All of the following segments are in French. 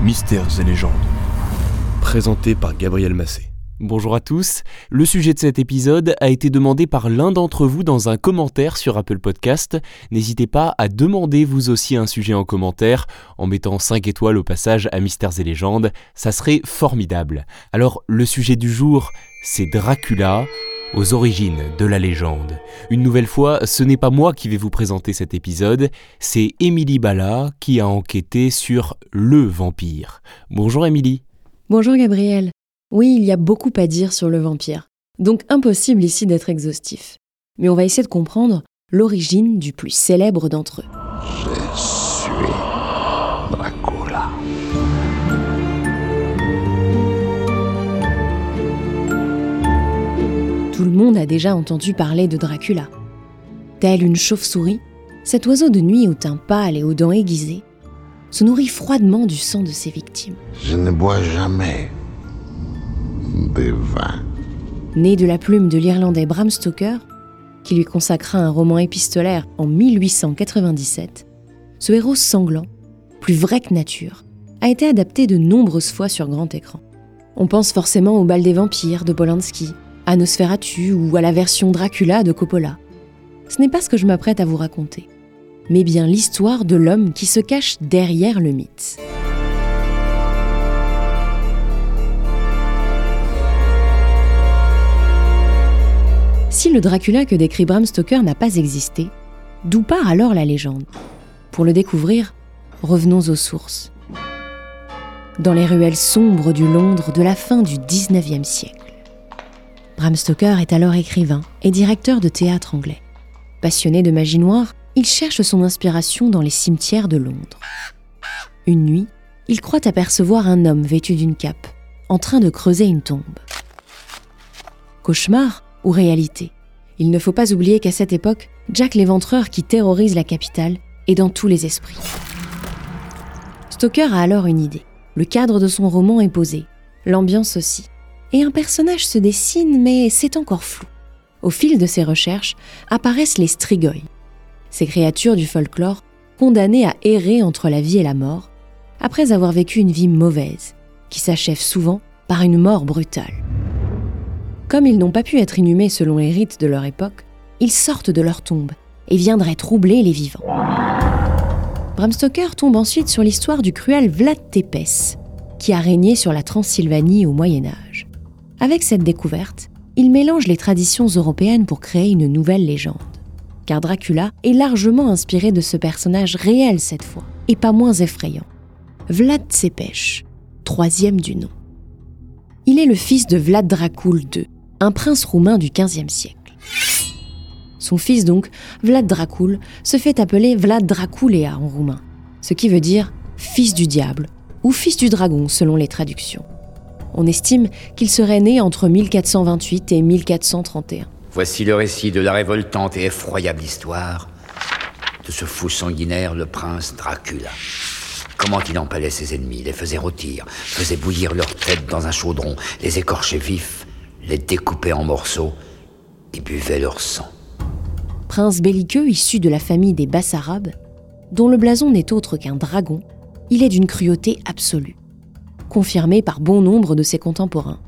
Mystères et légendes. Présenté par Gabriel Massé. Bonjour à tous. Le sujet de cet épisode a été demandé par l'un d'entre vous dans un commentaire sur Apple Podcast. N'hésitez pas à demander vous aussi un sujet en commentaire en mettant 5 étoiles au passage à Mystères et légendes. Ça serait formidable. Alors, le sujet du jour, c'est Dracula aux origines de la légende. Une nouvelle fois, ce n'est pas moi qui vais vous présenter cet épisode, c'est Émilie Bala qui a enquêté sur le vampire. Bonjour Émilie. Bonjour Gabriel. Oui, il y a beaucoup à dire sur le vampire, donc impossible ici d'être exhaustif. Mais on va essayer de comprendre l'origine du plus célèbre d'entre eux. Je suis a déjà entendu parler de Dracula. Tel une chauve-souris, cet oiseau de nuit au teint pâle et aux dents aiguisées se nourrit froidement du sang de ses victimes. Je ne bois jamais de vin. Né de la plume de l'Irlandais Bram Stoker, qui lui consacra un roman épistolaire en 1897, ce héros sanglant, plus vrai que nature, a été adapté de nombreuses fois sur grand écran. On pense forcément au bal des vampires de Polanski, à Nosferatu ou à la version Dracula de Coppola. Ce n'est pas ce que je m'apprête à vous raconter, mais bien l'histoire de l'homme qui se cache derrière le mythe. Si le Dracula que décrit Bram Stoker n'a pas existé, d'où part alors la légende? Pour le découvrir, revenons aux sources. Dans les ruelles sombres du Londres de la fin du 19e siècle. Bram Stoker est alors écrivain et directeur de théâtre anglais. Passionné de magie noire, il cherche son inspiration dans les cimetières de Londres. Une nuit, il croit apercevoir un homme vêtu d'une cape, en train de creuser une tombe. Cauchemar ou réalité? Il ne faut pas oublier qu'à cette époque, Jack l'éventreur qui terrorise la capitale est dans tous les esprits. Stoker a alors une idée. Le cadre de son roman est posé, l'ambiance aussi. Et un personnage se dessine, mais c'est encore flou. Au fil de ses recherches, apparaissent les Strigoi, ces créatures du folklore condamnées à errer entre la vie et la mort, après avoir vécu une vie mauvaise, qui s'achève souvent par une mort brutale. Comme ils n'ont pas pu être inhumés selon les rites de leur époque, ils sortent de leur tombe et viendraient troubler les vivants. Bram Stoker tombe ensuite sur l'histoire du cruel Vlad Tepes, qui a régné sur la Transylvanie au Moyen Âge. Avec cette découverte, il mélange les traditions européennes pour créer une nouvelle légende. Car Dracula est largement inspiré de ce personnage réel cette fois, et pas moins effrayant. Vlad Tepes, troisième du nom. Il est le fils de Vlad Dracul II, un prince roumain du XVe siècle. Son fils donc, Vlad Dracul, se fait appeler Vlad Draculea en roumain, ce qui veut dire fils du diable ou fils du dragon selon les traductions. On estime qu'il serait né entre 1428 et 1431. Voici le récit de la révoltante et effroyable histoire de ce fou sanguinaire, le prince Dracula. Comment il empalait ses ennemis, les faisait rôtir, faisait bouillir leurs têtes dans un chaudron, les écorchait vifs, les découpait en morceaux et buvait leur sang. Prince belliqueux issu de la famille des Bassarabes, dont le blason n'est autre qu'un dragon, il est d'une cruauté absolue, confirmée par bon nombre de ses contemporains.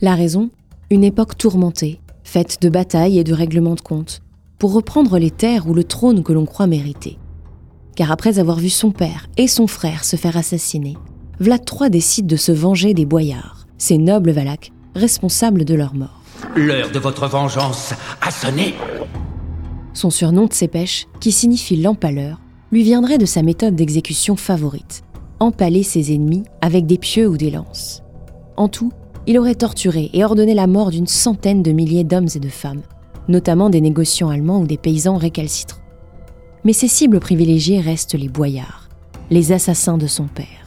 La raison Une époque tourmentée, faite de batailles et de règlements de comptes, pour reprendre les terres ou le trône que l'on croit mériter. Car après avoir vu son père et son frère se faire assassiner, Vlad III décide de se venger des boyards, ces nobles valaques responsables de leur mort. L'heure de votre vengeance a sonné. Son surnom Tsepech, qui signifie l'empaleur, lui viendrait de sa méthode d'exécution favorite, empaler ses ennemis avec des pieux ou des lances. En tout, il aurait torturé et ordonné la mort d'une centaine de milliers d'hommes et de femmes, notamment des négociants allemands ou des paysans récalcitrants. Mais ses cibles privilégiées restent les boyards, les assassins de son père.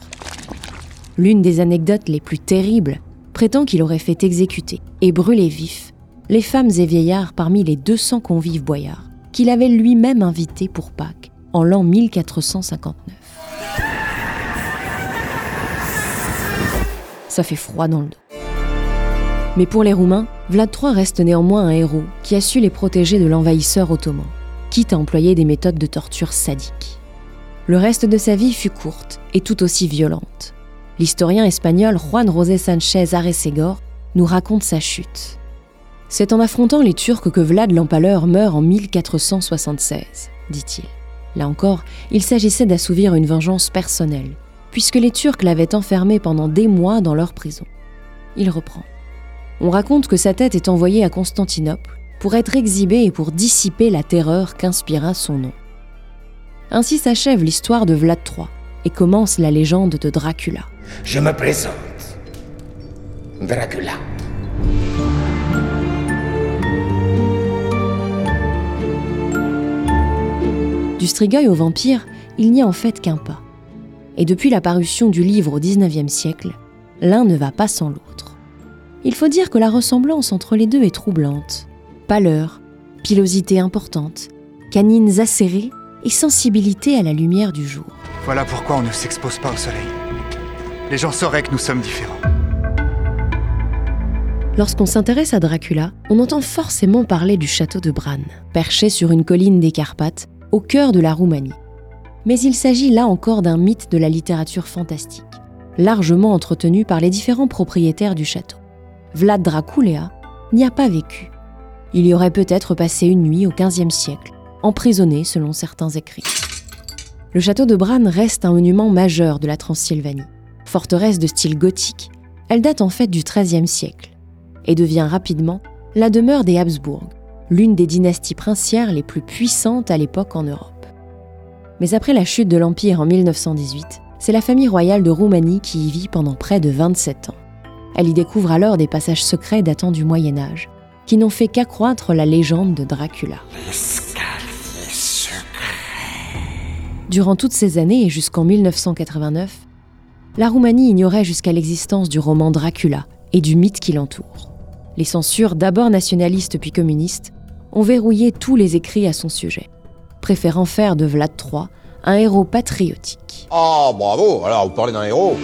L'une des anecdotes les plus terribles prétend qu'il aurait fait exécuter et brûler vifs les femmes et vieillards parmi les 200 convives boyards qu'il avait lui-même invités pour Pâques en l'an 1459. Ça fait froid dans le dos. Mais pour les Roumains, Vlad III reste néanmoins un héros qui a su les protéger de l'envahisseur ottoman, quitte à employer des méthodes de torture sadiques. Le reste de sa vie fut courte et tout aussi violente. L'historien espagnol Juan José Sánchez Aresegor nous raconte sa chute. C'est en affrontant les Turcs que Vlad l'Empaleur meurt en 1476, dit-il. Là encore, il s'agissait d'assouvir une vengeance personnelle, puisque les Turcs l'avaient enfermé pendant des mois dans leur prison. Il reprend. On raconte que sa tête est envoyée à Constantinople pour être exhibée et pour dissiper la terreur qu'inspira son nom. Ainsi s'achève l'histoire de Vlad III et commence la légende de Dracula. Je me présente. Dracula. Du Strigoi au vampire, il n'y a en fait qu'un pas. Et depuis la parution du livre au XIXe siècle, l'un ne va pas sans l'autre. Il faut dire que la ressemblance entre les deux est troublante. Pâleur, pilosité importante, canines acérées et sensibilité à la lumière du jour. Voilà pourquoi on ne s'expose pas au soleil. Les gens sauraient que nous sommes différents. Lorsqu'on s'intéresse à Dracula, on entend forcément parler du château de Bran, perché sur une colline des Carpates, au cœur de la Roumanie. Mais il s'agit là encore d'un mythe de la littérature fantastique, largement entretenu par les différents propriétaires du château. Vlad Dracula n'y a pas vécu. Il y aurait peut-être passé une nuit au XVe siècle, emprisonné selon certains écrits. Le château de Bran reste un monument majeur de la Transylvanie. Forteresse de style gothique, elle date en fait du XIIIe siècle et devient rapidement la demeure des Habsbourg, l'une des dynasties princières les plus puissantes à l'époque en Europe. Mais après la chute de l'Empire en 1918, c'est la famille royale de Roumanie qui y vit pendant près de 27 ans. Elle y découvre alors des passages secrets datant du Moyen Âge, qui n'ont fait qu'accroître la légende de Dracula. Durant toutes ces années et jusqu'en 1989, la Roumanie ignorait jusqu'à l'existence du roman Dracula et du mythe qui l'entoure. Les censures, d'abord nationalistes puis communistes, ont verrouillé tous les écrits à son sujet, préférant faire de Vlad III un héros patriotique. Ah, bravo Alors, vous parlez d'un héros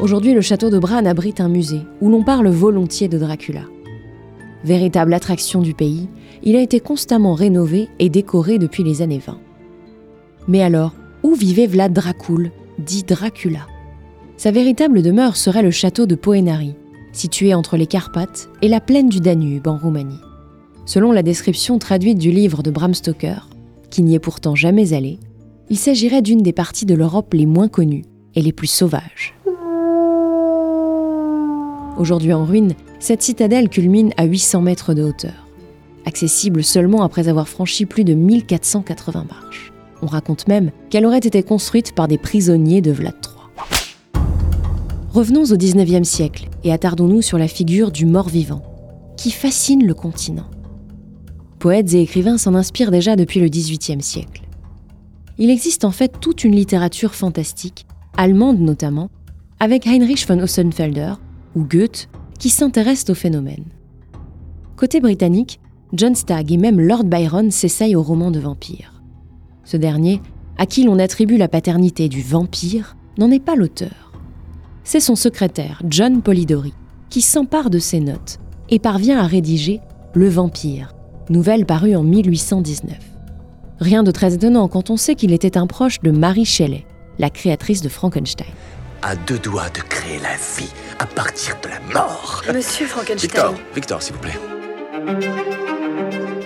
Aujourd'hui, le château de Bran abrite un musée où l'on parle volontiers de Dracula. Véritable attraction du pays, il a été constamment rénové et décoré depuis les années 20. Mais alors, où vivait Vlad Dracul, dit Dracula? Sa véritable demeure serait le château de Poenari, situé entre les Carpates et la plaine du Danube en Roumanie. Selon la description traduite du livre de Bram Stoker, qui n'y est pourtant jamais allé, il s'agirait d'une des parties de l'Europe les moins connues et les plus sauvages. Aujourd'hui en ruine, cette citadelle culmine à 800 mètres de hauteur, accessible seulement après avoir franchi plus de 1480 marches. On raconte même qu'elle aurait été construite par des prisonniers de Vlad III. Revenons au XIXe siècle et attardons-nous sur la figure du mort-vivant, qui fascine le continent. Poètes et écrivains s'en inspirent déjà depuis le XVIIIe siècle. Il existe en fait toute une littérature fantastique, allemande notamment, avec Heinrich von Ossenfelder ou Goethe, qui s'intéressent au phénomène. Côté britannique, John Stagg et même Lord Byron s'essayent au roman de vampire. Ce dernier, à qui l'on attribue la paternité du vampire, n'en est pas l'auteur. C'est son secrétaire, John Polidori, qui s'empare de ses notes et parvient à rédiger Le Vampire, nouvelle parue en 1819. Rien de très étonnant quand on sait qu'il était un proche de Mary Shelley, la créatrice de Frankenstein. À deux doigts de créer la vie à partir de la mort. Monsieur Frankenstein. Victor, Victor, s'il vous plaît.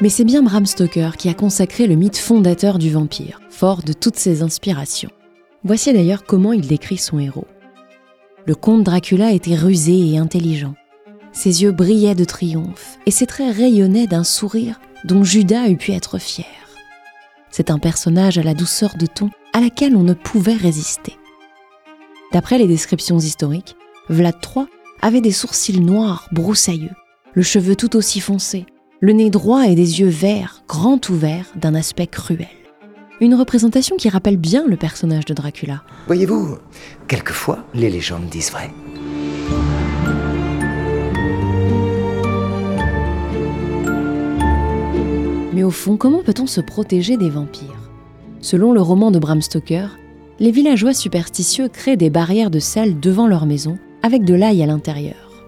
Mais c'est bien Bram Stoker qui a consacré le mythe fondateur du vampire, fort de toutes ses inspirations. Voici d'ailleurs comment il décrit son héros. Le comte Dracula était rusé et intelligent. Ses yeux brillaient de triomphe et ses traits rayonnaient d'un sourire dont Judas eût pu être fier. C'est un personnage à la douceur de ton à laquelle on ne pouvait résister. D'après les descriptions historiques, Vlad III avait des sourcils noirs broussailleux, le cheveu tout aussi foncé, le nez droit et des yeux verts, grand ouverts, d'un aspect cruel. Une représentation qui rappelle bien le personnage de Dracula. Voyez-vous, quelquefois, les légendes disent vrai. Au fond, comment peut-on se protéger des vampires? Selon le roman de Bram Stoker, les villageois superstitieux créent des barrières de sel devant leur maison avec de l'ail à l'intérieur.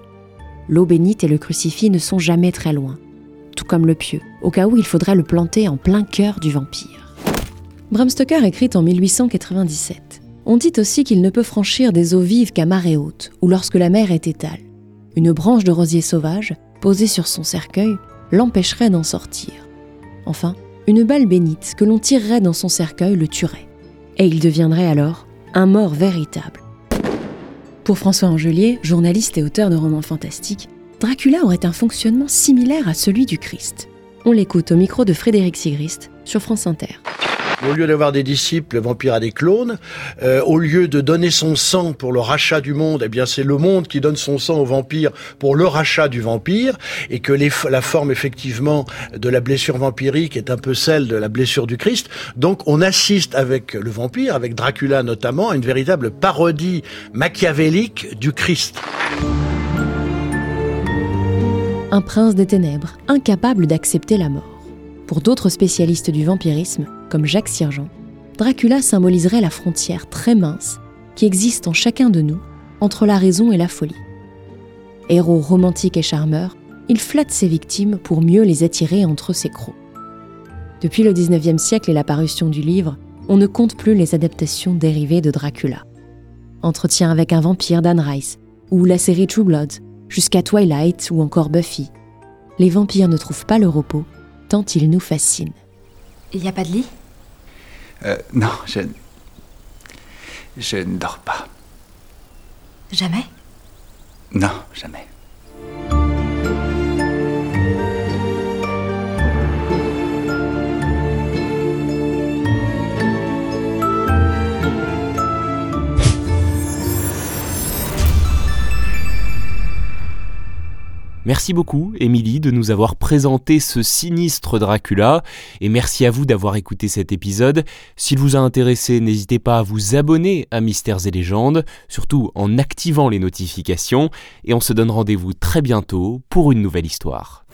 L'eau bénite et le crucifix ne sont jamais très loin, tout comme le pieu, au cas où il faudrait le planter en plein cœur du vampire. Bram Stoker écrit en 1897 On dit aussi qu'il ne peut franchir des eaux vives qu'à marée haute ou lorsque la mer est étale. Une branche de rosier sauvage, posée sur son cercueil, l'empêcherait d'en sortir. Enfin, une balle bénite que l'on tirerait dans son cercueil le tuerait. Et il deviendrait alors un mort véritable. Pour François Angelier, journaliste et auteur de romans fantastiques, Dracula aurait un fonctionnement similaire à celui du Christ. On l'écoute au micro de Frédéric Sigrist sur France Inter. Au lieu d'avoir des disciples, le vampire a des clones. Euh, au lieu de donner son sang pour le rachat du monde, eh bien c'est le monde qui donne son sang au vampire pour le rachat du vampire, et que la forme effectivement de la blessure vampirique est un peu celle de la blessure du Christ. Donc on assiste avec le vampire, avec Dracula notamment, à une véritable parodie machiavélique du Christ. Un prince des ténèbres, incapable d'accepter la mort. Pour d'autres spécialistes du vampirisme, comme Jacques Sirgeant, Dracula symboliserait la frontière très mince qui existe en chacun de nous entre la raison et la folie. Héros romantique et charmeur, il flatte ses victimes pour mieux les attirer entre ses crocs. Depuis le 19e siècle et la parution du livre, on ne compte plus les adaptations dérivées de Dracula. Entretien avec un vampire d'Anne Rice, ou la série True Blood, jusqu'à Twilight ou encore Buffy. Les vampires ne trouvent pas le repos tant ils nous fascinent. Il n'y a pas de lit? Euh, non, je. Je ne dors pas. Jamais? Non, jamais. Merci beaucoup, Émilie, de nous avoir présenté ce sinistre Dracula, et merci à vous d'avoir écouté cet épisode. S'il vous a intéressé, n'hésitez pas à vous abonner à Mystères et Légendes, surtout en activant les notifications, et on se donne rendez-vous très bientôt pour une nouvelle histoire.